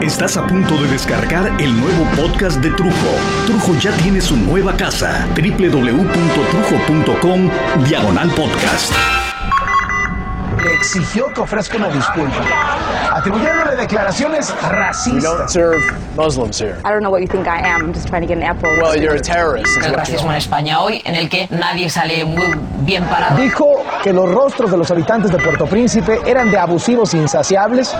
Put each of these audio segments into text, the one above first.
Estás a punto de descargar el nuevo podcast de Trujo. Trujo ya tiene su nueva casa, www.trujo.com, diagonal podcast. Le exigió que ofrezca una disculpa, atribuyéndole declaraciones We racistas. don't serve Muslims here. I don't know what you think I am. I'm just trying to get an apple. Well, you're a terrorist. Is el racismo en. España hoy, en el que nadie sale muy bien parado. Dijo que los rostros de los habitantes de Puerto Príncipe eran de abusivos insaciables,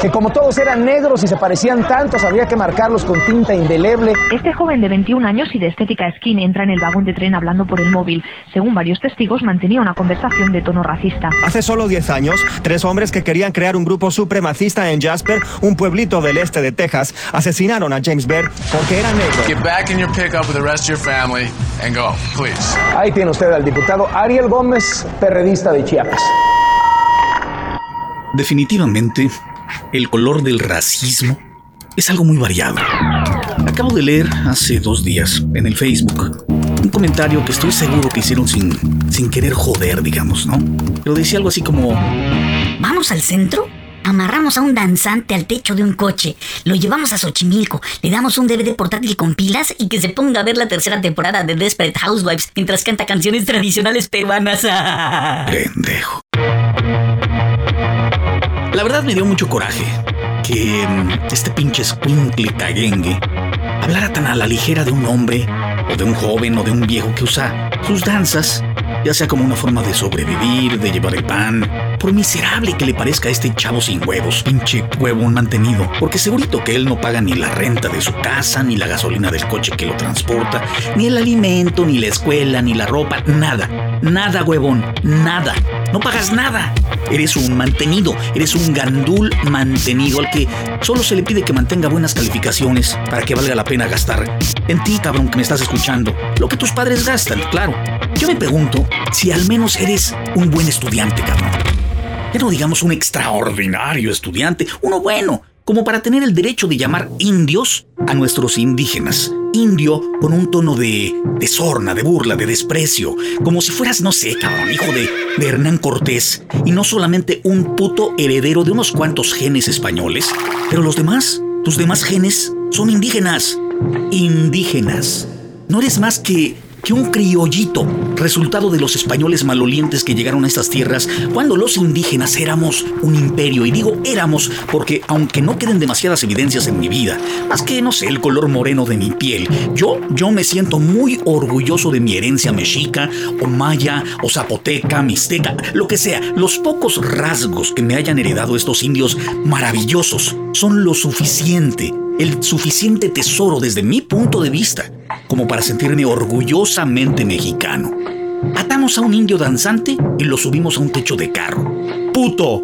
que como todos eran negros y se parecían tantos, había que marcarlos con tinta indeleble. Este joven de 21 años y de estética skin entra en el vagón de tren hablando por el móvil. Según varios testigos, mantenía una conversación de tono racista. Hace solo 10 años, tres hombres que querían crear un grupo supremacista en Jasper, un pueblito del este de Texas, asesinaron a James Baird porque era negro. Get back in your pickup with the rest of your family and go, please. Ahí tiene usted al diputado Ariel Gómez, perredista de Chiapas. Definitivamente, el color del racismo es algo muy variado. Acabo de leer hace dos días en el Facebook un comentario que estoy seguro que hicieron sin, sin querer joder, digamos, ¿no? Pero decía algo así como, Vamos al centro, amarramos a un danzante al techo de un coche, lo llevamos a Xochimilco, le damos un DVD portátil con pilas y que se ponga a ver la tercera temporada de Desperate Housewives mientras canta canciones tradicionales peruanas. pendejo. La verdad me dio mucho coraje que mm, este pinche escuincle caguengue hablara tan a la ligera de un hombre, o de un joven, o de un viejo que usa sus danzas, ya sea como una forma de sobrevivir, de llevar el pan, por miserable que le parezca a este chavo sin huevos, pinche huevón mantenido, porque segurito que él no paga ni la renta de su casa, ni la gasolina del coche que lo transporta, ni el alimento, ni la escuela, ni la ropa, nada, nada huevón, nada, no pagas nada. Eres un mantenido, eres un gandul mantenido al que solo se le pide que mantenga buenas calificaciones para que valga la pena gastar en ti, cabrón, que me estás escuchando. Lo que tus padres gastan, claro. Yo me pregunto si al menos eres un buen estudiante, cabrón. Ya no digamos un extraordinario estudiante, uno bueno, como para tener el derecho de llamar indios a nuestros indígenas. Indio con un tono de, de sorna, de burla, de desprecio, como si fueras, no sé, cabrón, hijo de, de Hernán Cortés, y no solamente un puto heredero de unos cuantos genes españoles, pero los demás, tus demás genes, son indígenas. Indígenas. No eres más que, un criollito, resultado de los españoles malolientes que llegaron a estas tierras cuando los indígenas éramos un imperio. Y digo éramos porque, aunque no queden demasiadas evidencias en mi vida, más que, no sé, el color moreno de mi piel, yo, yo me siento muy orgulloso de mi herencia mexica, o maya, o zapoteca, mixteca, lo que sea. Los pocos rasgos que me hayan heredado estos indios maravillosos son lo suficiente el suficiente tesoro desde mi punto de vista como para sentirme orgullosamente mexicano. Atamos a un indio danzante y lo subimos a un techo de carro. ¡Puto!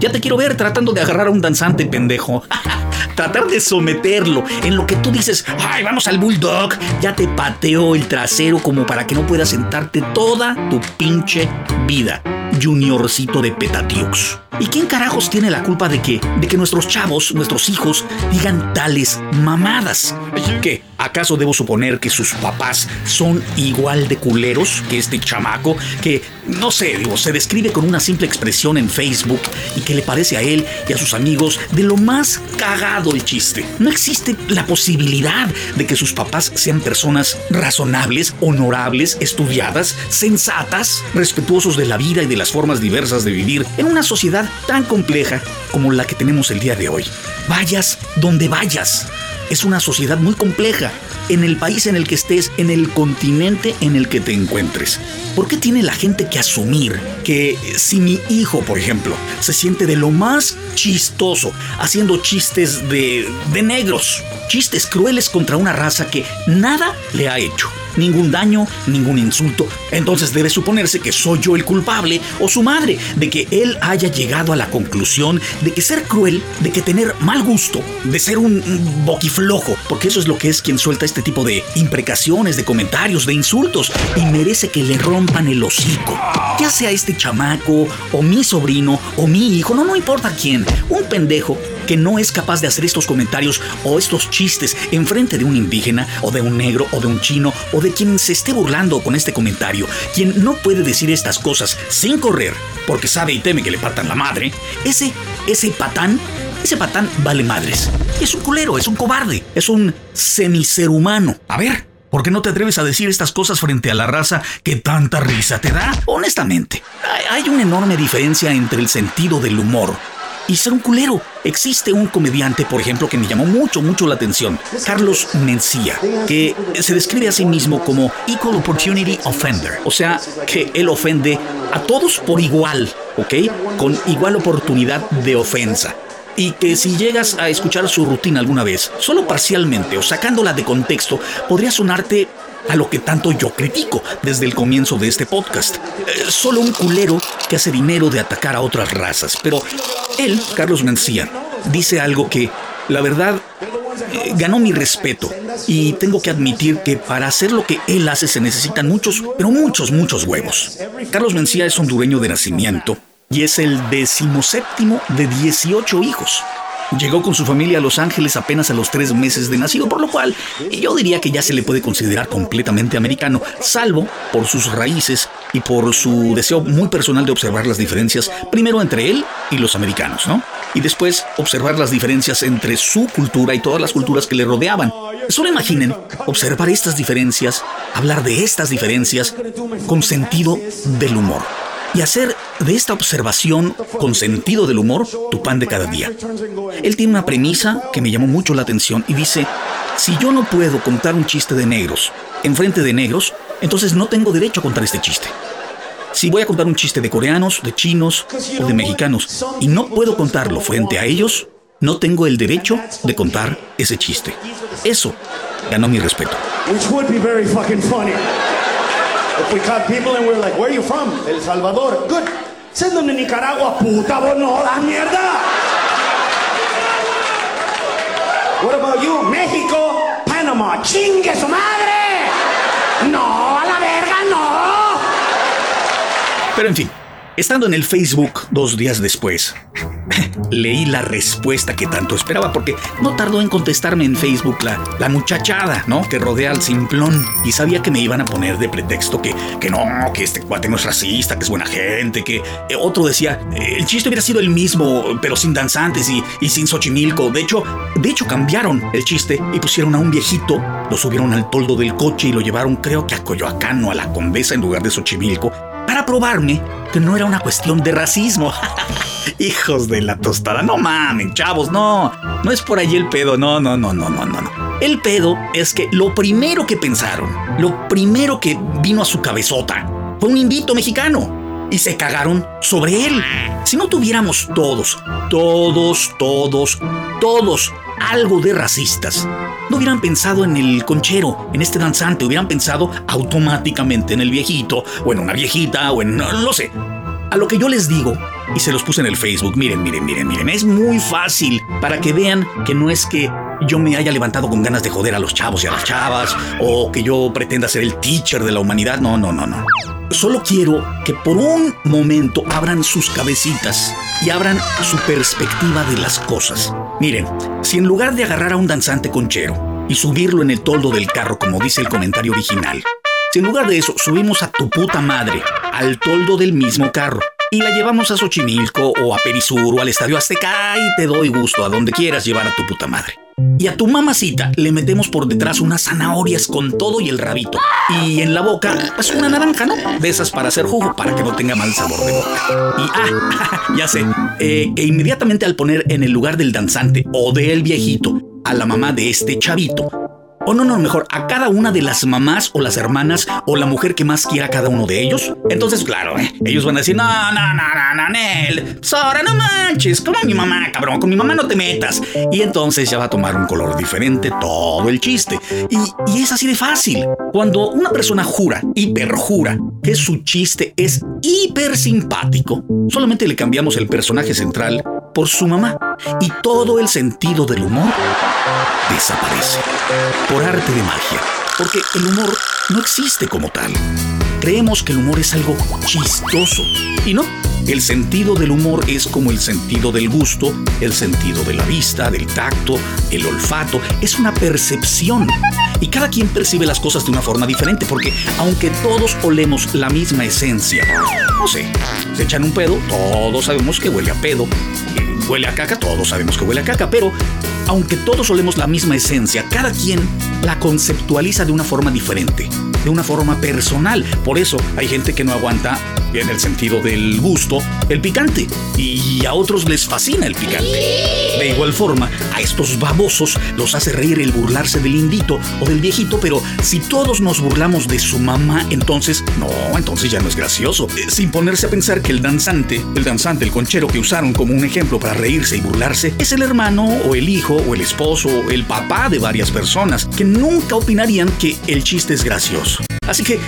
Ya te quiero ver tratando de agarrar a un danzante, pendejo. Tratar de someterlo en lo que tú dices, ay, vamos al bulldog. Ya te pateo el trasero como para que no puedas sentarte toda tu pinche vida. Juniorcito de Petatiux. ¿Y quién carajos tiene la culpa de que, de que nuestros chavos, nuestros hijos, digan tales mamadas? ¿Qué? ¿Acaso debo suponer que sus papás son igual de culeros que este chamaco que, no sé, digo, se describe con una simple expresión en Facebook y que le parece a él y a sus amigos de lo más cagado el chiste? No existe la posibilidad de que sus papás sean personas razonables, honorables, estudiadas, sensatas, respetuosos de la vida y de las formas diversas de vivir en una sociedad tan compleja como la que tenemos el día de hoy. Vayas donde vayas. Es una sociedad muy compleja en el país en el que estés, en el continente en el que te encuentres. ¿Por qué tiene la gente que asumir que si mi hijo, por ejemplo, se siente de lo más chistoso haciendo chistes de, de negros, chistes crueles contra una raza que nada le ha hecho? Ningún daño, ningún insulto. Entonces debe suponerse que soy yo el culpable o su madre de que él haya llegado a la conclusión de que ser cruel, de que tener mal gusto, de ser un boquiflojo, porque eso es lo que es quien suelta este tipo de imprecaciones, de comentarios, de insultos y merece que le rompan el hocico. Ya sea este chamaco o mi sobrino o mi hijo, no, no importa quién, un pendejo que no es capaz de hacer estos comentarios o estos chistes en frente de un indígena o de un negro o de un chino o de quien se esté burlando con este comentario, quien no puede decir estas cosas sin correr porque sabe y teme que le partan la madre, ese, ese patán Ese patán vale madres. Es un culero, es un cobarde, es un semiser humano. A ver, ¿por qué no te atreves a decir estas cosas frente a la raza que tanta risa te da? Honestamente, hay una enorme diferencia entre el sentido del humor y ser un culero. Existe un comediante, por ejemplo, que me llamó mucho, mucho la atención, Carlos Mencía, que se describe a sí mismo como Equal Opportunity Offender, o sea, que él ofende a todos por igual, ¿ok? Con igual oportunidad de ofensa y que si llegas a escuchar su rutina alguna vez, solo parcialmente o sacándola de contexto, podría sonarte a lo que tanto yo critico desde el comienzo de este podcast. Eh, solo un culero que hace dinero de atacar a otras razas. Pero él, Carlos Mencía, dice algo que, la verdad, eh, ganó mi respeto. Y tengo que admitir que para hacer lo que él hace se necesitan muchos, pero muchos, muchos huevos. Carlos Mencía es hondureño de nacimiento y es el decimoséptimo de 18 hijos. Llegó con su familia a Los Ángeles apenas a los tres meses de nacido, por lo cual yo diría que ya se le puede considerar completamente americano, salvo por sus raíces y por su deseo muy personal de observar las diferencias, primero entre él y los americanos, ¿no? Y después observar las diferencias entre su cultura y todas las culturas que le rodeaban. Solo imaginen observar estas diferencias, hablar de estas diferencias con sentido del humor y hacer de esta observación con sentido del humor tu pan de cada día. Él tiene una premisa que me llamó mucho la atención y dice, si yo no puedo contar un chiste de negros en frente de negros, entonces no tengo derecho a contar este chiste. Si voy a contar un chiste de coreanos, de chinos o de mexicanos y no puedo contarlo frente a ellos, no tengo el derecho de contar ese chiste. Eso ganó mi respeto. If we caught people and we're like, where are you from? El Salvador. Good. Send them to Nicaragua, puta, no mierda. What about you? México, Panama. Chingue su madre. No, a la verga, no. Pero en fin, Estando en el Facebook dos días después, leí la respuesta que tanto esperaba porque no tardó en contestarme en Facebook la, muchachada, ¿no? Que rodea al simplón y sabía que me iban a poner de pretexto que, que no, que este cuate no es racista, que es buena gente, que eh, otro decía, eh, el chiste hubiera sido el mismo, pero sin danzantes y, y sin Xochimilco. De hecho, de hecho cambiaron el chiste y pusieron a un viejito, lo subieron al toldo del coche y lo llevaron creo que a Coyoacán o a la Condesa en lugar de Xochimilco para probarme que no era una cuestión de racismo. Hijos de la tostada, no mamen, chavos, no. No es por allí el pedo, no, no, no, no, no, no. El pedo es que lo primero que pensaron, lo primero que vino a su cabezota, fue un invito mexicano. Y se cagaron sobre él. Si no tuviéramos todos, todos, todos, todos algo de racistas, no hubieran pensado en el conchero, en este danzante, hubieran pensado automáticamente en el viejito, o en una viejita, o en... no lo sé. A lo que yo les digo, y se los puse en el Facebook, miren, miren, miren, miren, es muy fácil para que vean que no es que yo me haya levantado con ganas de joder a los chavos y a las chavas, o que yo pretenda ser el teacher de la humanidad, no, no, no, no. Solo quiero que por un momento abran sus cabecitas y abran su perspectiva de las cosas. Miren, si en lugar de agarrar a un danzante conchero y subirlo en el toldo del carro como dice el comentario original, si en lugar de eso subimos a tu puta madre al toldo del mismo carro y la llevamos a Xochimilco o a Perisur o al Estadio Azteca y te doy gusto a donde quieras llevar a tu puta madre. Y a tu mamacita le metemos por detrás unas zanahorias con todo y el rabito. Y en la boca, pues una naranja, ¿no? De esas para hacer jugo, para que no tenga mal sabor de boca. Y ah, ya sé, eh, que inmediatamente al poner en el lugar del danzante o del viejito a la mamá de este chavito, o no, no, mejor, a cada una de las mamás o las hermanas o la mujer que más quiera cada uno de ellos. Entonces, claro, ¿eh? ellos van a decir, no, no, no, no, no, Nel, Sora, no manches, como mi mamá, cabrón, con mi mamá no te metas. Y entonces ya va a tomar un color diferente todo el chiste. Y, y es así de fácil. Cuando una persona jura y perjura que su chiste es hiper simpático, solamente le cambiamos el personaje central por su mamá y todo el sentido del humor desaparece por arte de magia, porque el humor no existe como tal. Creemos que el humor es algo chistoso y no. El sentido del humor es como el sentido del gusto, el sentido de la vista, del tacto, el olfato. Es una percepción. Y cada quien percibe las cosas de una forma diferente, porque aunque todos olemos la misma esencia, no sé, se echan un pedo, todos sabemos que huele a pedo huele a caca, todos sabemos que huele a caca, pero aunque todos olemos la misma esencia, cada quien la conceptualiza de una forma diferente, de una forma personal. Por eso hay gente que no aguanta, en el sentido del gusto, el picante, y a otros les fascina el picante. De igual forma, estos babosos los hace reír el burlarse del indito o del viejito, pero si todos nos burlamos de su mamá, entonces, no, entonces ya no es gracioso. Eh, Sin ponerse a pensar que el danzante, el danzante, el conchero que usaron como un ejemplo para reírse y burlarse, es el hermano o el hijo o el esposo o el papá de varias personas que nunca opinarían que el chiste es gracioso. Así que,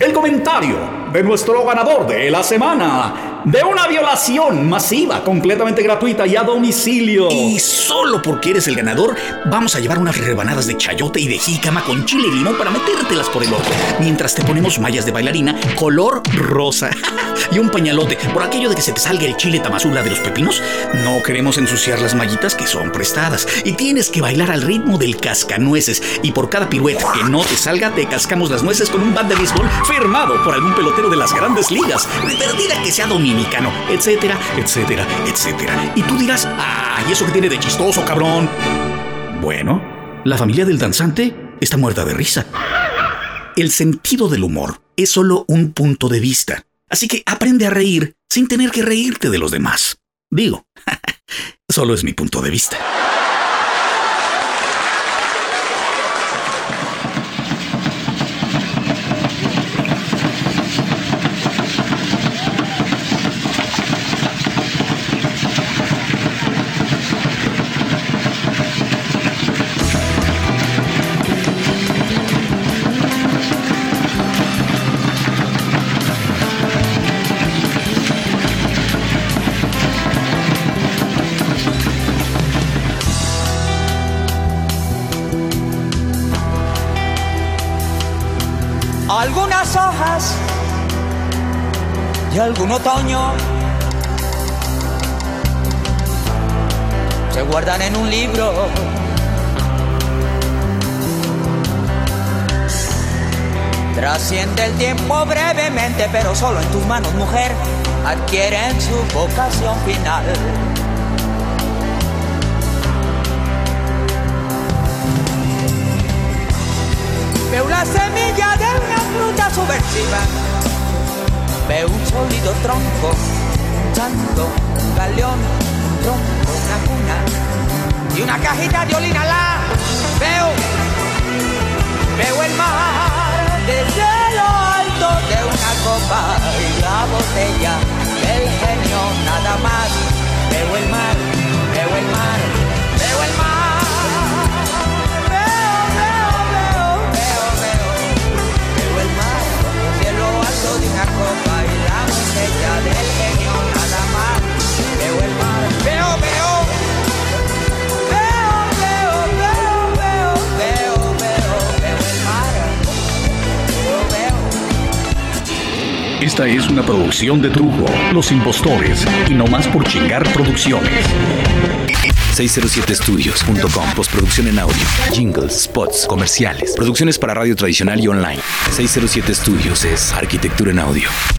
el comentario de nuestro ganador de la semana. De una violación masiva, completamente gratuita y a domicilio. Y solo porque eres el ganador, vamos a llevar unas rebanadas de chayote y de jícama con chile y limón para metértelas por el ojo. Mientras te ponemos mallas de bailarina color rosa y un pañalote por aquello de que se te salga el chile tamazula de los pepinos. No queremos ensuciar las mallitas que son prestadas. Y tienes que bailar al ritmo del cascanueces. Y por cada pirueta que no te salga, te cascamos las nueces con un bat de béisbol firmado por algún pelotero de las grandes ligas. Perdida que sea etcétera, etcétera, etcétera. Y tú dirás, ah, ¿y eso qué tiene de chistoso, cabrón? Bueno, la familia del danzante está muerta de risa. El sentido del humor es solo un punto de vista. Así que aprende a reír sin tener que reírte de los demás. Digo, solo es mi punto de vista. Algunas hojas de algún otoño se guardan en un libro. Trasciende el tiempo brevemente, pero solo en tus manos, mujer, adquieren su vocación final. La semilla de una fruta subversiva. Veo un sólido tronco, un chanto, un galeón, un tronco, una cuna y una cajita de olina la veo. Veo el mar desde lo alto de una copa y la botella del genio nada más. Veo el mar, Es una producción de Trujo, Los Impostores y No Más por Chingar Producciones. 607studios.com Postproducción en audio, jingles, spots, comerciales, producciones para radio tradicional y online. 607 Studios es arquitectura en audio.